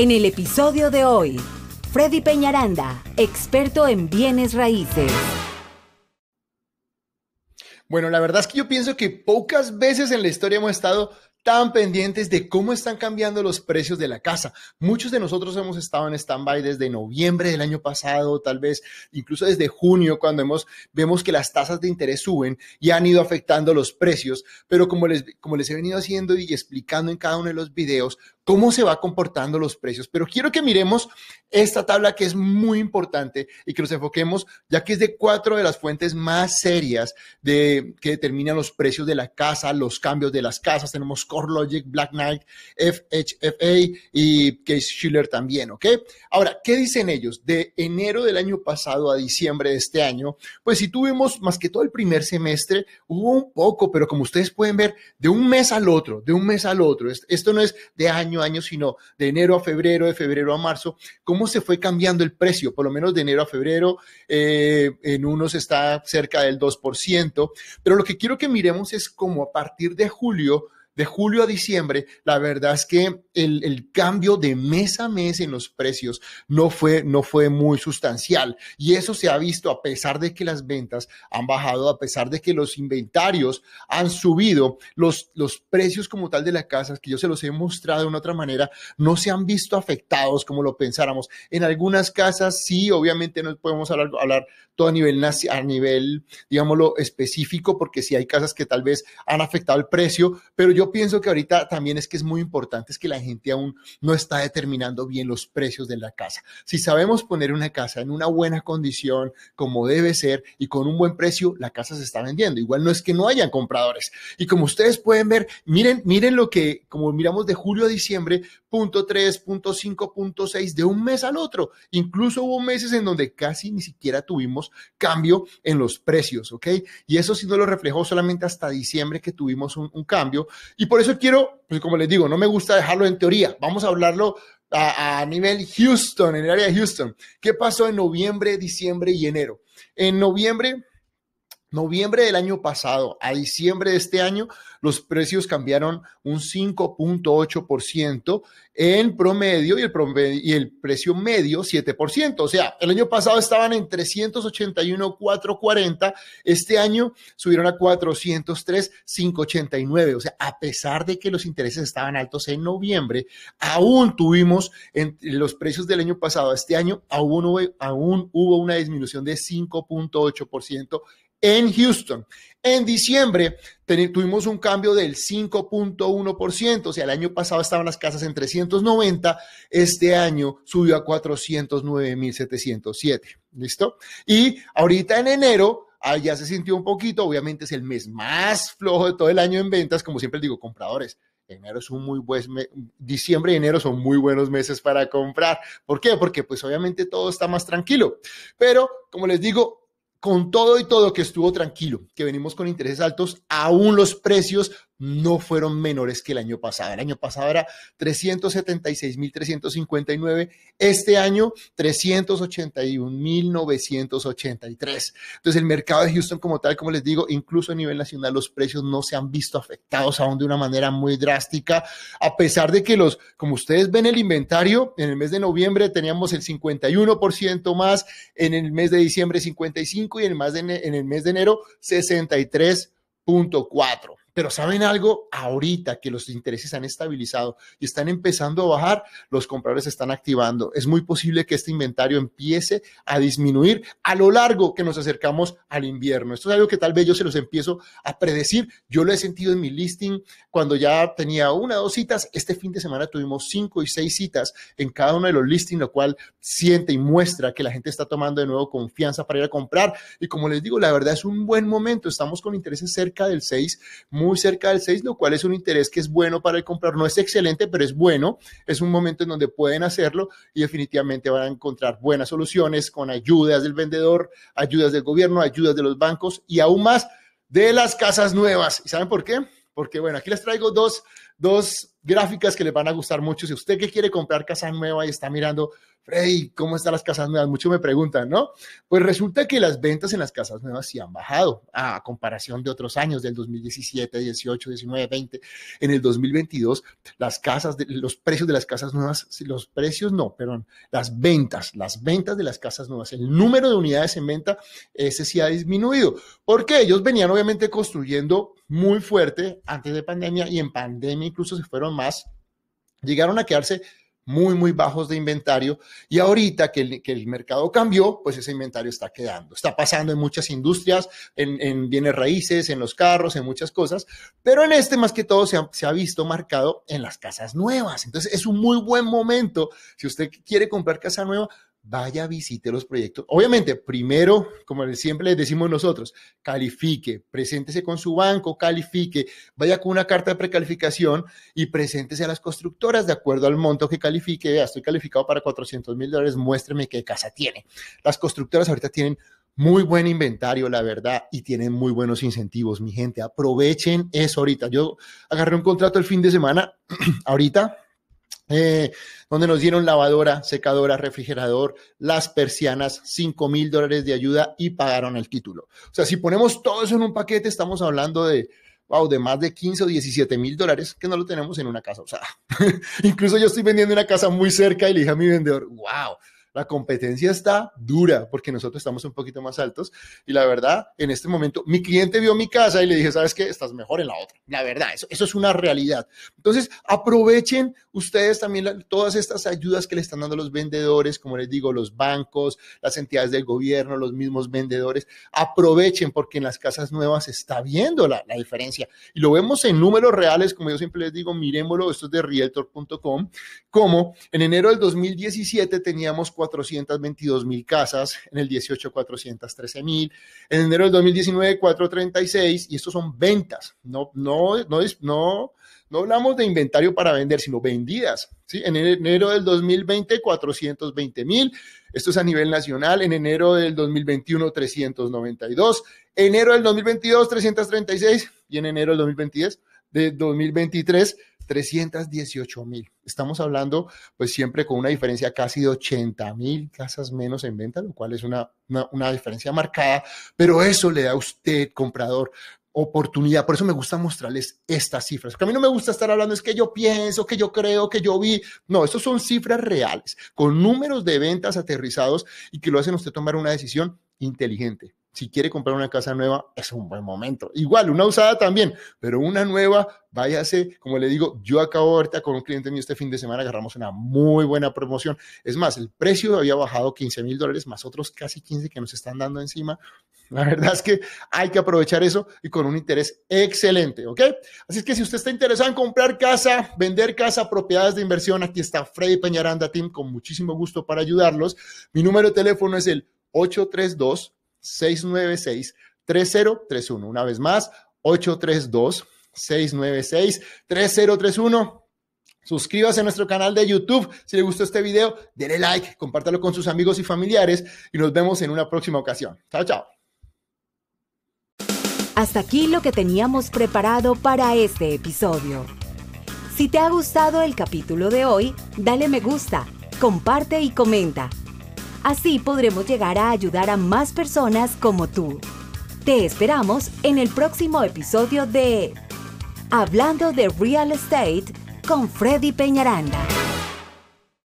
En el episodio de hoy, Freddy Peñaranda, experto en bienes raíces. Bueno, la verdad es que yo pienso que pocas veces en la historia hemos estado tan pendientes de cómo están cambiando los precios de la casa. Muchos de nosotros hemos estado en stand-by desde noviembre del año pasado, tal vez incluso desde junio, cuando hemos, vemos que las tasas de interés suben y han ido afectando los precios. Pero como les, como les he venido haciendo y explicando en cada uno de los videos, cómo se va comportando los precios. Pero quiero que miremos esta tabla que es muy importante y que nos enfoquemos, ya que es de cuatro de las fuentes más serias de, que determinan los precios de la casa, los cambios de las casas. Tenemos CoreLogic, Black Knight, FHFA y Case Schiller también, ¿ok? Ahora, ¿qué dicen ellos? De enero del año pasado a diciembre de este año, pues si tuvimos más que todo el primer semestre, hubo un poco, pero como ustedes pueden ver, de un mes al otro, de un mes al otro, esto no es de año año sino de enero a febrero, de febrero a marzo, cómo se fue cambiando el precio, por lo menos de enero a febrero, eh, en unos está cerca del 2%, pero lo que quiero que miremos es cómo a partir de julio, de julio a diciembre, la verdad es que el, cambio de mes a mes en los precios no fue, no fue muy sustancial. Y eso se ha visto a pesar de que las ventas han bajado, a pesar de que los inventarios han subido, los, los precios como tal de las casas, que yo se los he mostrado de una otra manera, no se han visto afectados como lo pensáramos. En algunas casas sí, obviamente no podemos hablar, hablar todo a nivel, a nivel, digámoslo, específico, porque sí hay casas que tal vez han afectado el precio, pero yo pienso que ahorita también es que es muy importante es que la gente aún no está determinando bien los precios de la casa. Si sabemos poner una casa en una buena condición, como debe ser, y con un buen precio, la casa se está vendiendo. Igual no es que no hayan compradores. Y como ustedes pueden ver, miren, miren lo que, como miramos de julio a diciembre, punto 3, punto 5, punto 6, de un mes al otro. Incluso hubo meses en donde casi ni siquiera tuvimos cambio en los precios, ¿ok? Y eso sí no lo reflejó solamente hasta diciembre que tuvimos un, un cambio. Y por eso quiero, pues como les digo, no me gusta dejarlo en teoría. Vamos a hablarlo a, nivel Houston, en el área de Houston. ¿Qué pasó en noviembre, diciembre y enero? En noviembre Noviembre del año pasado a diciembre de este año, los precios cambiaron un 5.8% en promedio y el, y el precio medio 7%. O sea, el año pasado estaban en 381.440, este año subieron a 403.589. O sea, a pesar de que los intereses estaban altos en noviembre, aún tuvimos en los precios del año pasado a este año, aún hubo, aún hubo una disminución de 5.8% en Houston. En diciembre tuvimos un cambio del 5.1%, o sea, el año pasado estaban las casas en 390, este año subió a 409.707. ¿Listo? Y ahorita en enero ah, ya se sintió un poquito, obviamente es el mes más flojo de todo el año en ventas, como siempre digo, compradores. Enero es un muy buen mes, diciembre y enero son muy buenos meses para comprar. ¿Por qué? Porque pues obviamente todo está más tranquilo. Pero como les digo, con todo y todo que estuvo tranquilo, que venimos con intereses altos, aún los precios no fueron menores que el año pasado. El año pasado era 376.359, este año 381.983. Entonces el mercado de Houston como tal, como les digo, incluso a nivel nacional los precios no se han visto afectados aún de una manera muy drástica, a pesar de que los, como ustedes ven el inventario, en el mes de noviembre teníamos el 51% más, en el mes de diciembre 55 y en el, en el mes de enero 63.4. Pero ¿saben algo? Ahorita que los intereses han estabilizado y están empezando a bajar, los compradores se están activando. Es muy posible que este inventario empiece a disminuir a lo largo que nos acercamos al invierno. Esto es algo que tal vez yo se los empiezo a predecir. Yo lo he sentido en mi listing cuando ya tenía una o dos citas. Este fin de semana tuvimos cinco y seis citas en cada uno de los listings, lo cual siente y muestra que la gente está tomando de nuevo confianza para ir a comprar. Y como les digo, la verdad es un buen momento. Estamos con intereses cerca del 6 muy cerca del 6, lo cual es un interés que es bueno para el comprador. No es excelente, pero es bueno. Es un momento en donde pueden hacerlo y definitivamente van a encontrar buenas soluciones con ayudas del vendedor, ayudas del gobierno, ayudas de los bancos y aún más de las casas nuevas. ¿Y saben por qué? Porque, bueno, aquí les traigo dos, dos gráficas que les van a gustar mucho. Si usted que quiere comprar casa nueva y está mirando ¿cómo están las casas nuevas? Muchos me preguntan, ¿no? Pues resulta que las ventas en las casas nuevas sí han bajado a comparación de otros años, del 2017, 18, 19, 20. En el 2022, las casas, los precios de las casas nuevas, los precios no, perdón, las ventas, las ventas de las casas nuevas, el número de unidades en venta, ese sí ha disminuido, porque ellos venían obviamente construyendo muy fuerte antes de pandemia y en pandemia incluso se fueron más, llegaron a quedarse muy, muy bajos de inventario y ahorita que el, que el, mercado cambió, pues ese inventario está quedando. Está pasando en muchas industrias, en, en bienes raíces, en los carros, en muchas cosas, pero en este más que todo se ha, se ha, visto marcado en las casas nuevas. Entonces es un muy buen momento, si usted quiere comprar casa nueva, vaya, visite los proyectos. Obviamente, primero, como siempre decimos nosotros, califique, preséntese con su banco, califique, vaya con una carta de precalificación y preséntese a las constructoras de acuerdo al monto que califique. Vea, estoy calificado para 400 mil dólares, muéstreme qué casa tiene. Las constructoras ahorita tienen muy buen inventario, la verdad, y tienen muy buenos incentivos, mi gente. Aprovechen eso ahorita. Yo agarré un contrato el fin de semana, ahorita, eh, donde nos dieron lavadora, secadora, refrigerador, las persianas, 5 mil dólares de ayuda y pagaron el título. O sea, si ponemos todo eso en un paquete, estamos hablando de, wow, de más de 15 o 17 mil dólares que no lo tenemos en una casa usada. Incluso yo estoy vendiendo una casa muy cerca y le dije a mi vendedor, wow, la competencia está dura porque nosotros estamos un poquito más altos y la verdad, en este momento, mi cliente vio mi casa y le dije, ¿sabes qué? Estás mejor en la otra. La verdad, eso, eso es una realidad. Entonces, aprovechen ustedes también todas estas ayudas que le están dando los vendedores, como les digo, los bancos, las entidades del gobierno, los mismos vendedores. Aprovechen porque en las casas nuevas se está viendo la, la diferencia y lo vemos en números reales, como yo siempre les digo, miremoslo, esto es de realtor.com, como en enero del 2017 teníamos 422 mil casas, en el 18 413 mil, en enero del 2019 436 y estos son ventas, no, no, no, no, no hablamos de inventario para vender, sino vendidas. ¿sí? En enero del 2020 420 mil, esto es a nivel nacional, en enero del 2021 392, enero del 2022 336 y en enero del 2022 de 2023 318 mil. Estamos hablando, pues siempre con una diferencia casi de 80 mil casas menos en venta, lo cual es una, una, diferencia marcada, pero eso le da a usted, comprador, oportunidad. Por eso me gusta mostrarles estas cifras. Porque a mí no me gusta estar hablando, es que yo pienso, que yo creo, que yo vi. No, estos son cifras reales, con números de ventas aterrizados y que lo hacen usted tomar una decisión inteligente. Si quiere comprar una casa nueva, es un buen momento. Igual, una usada también, pero una nueva, váyase, como le digo, yo acabo ahorita con un cliente mío este fin de semana, agarramos una muy buena promoción. Es más, el precio había bajado 15 mil dólares, más otros casi 15 que nos están dando encima. La verdad es que hay que aprovechar eso y con un interés excelente, ¿ok? Así es que si usted está interesado en comprar casa, vender casa, propiedades de inversión, aquí está Freddy Peñaranda Team con muchísimo gusto para ayudarlos. Mi número de teléfono es el 832 696-3031. Una vez más, 832-696-3031. Suscríbase a nuestro canal de YouTube. Si le gustó este video, denle like, compártalo con sus amigos y familiares y nos vemos en una próxima ocasión. Chao, chao. Hasta aquí lo que teníamos preparado para este episodio. Si te ha gustado el capítulo de hoy, dale me gusta, comparte y comenta. Así podremos llegar a ayudar a más personas como tú. Te esperamos en el próximo episodio de Hablando de Real Estate con Freddy Peñaranda.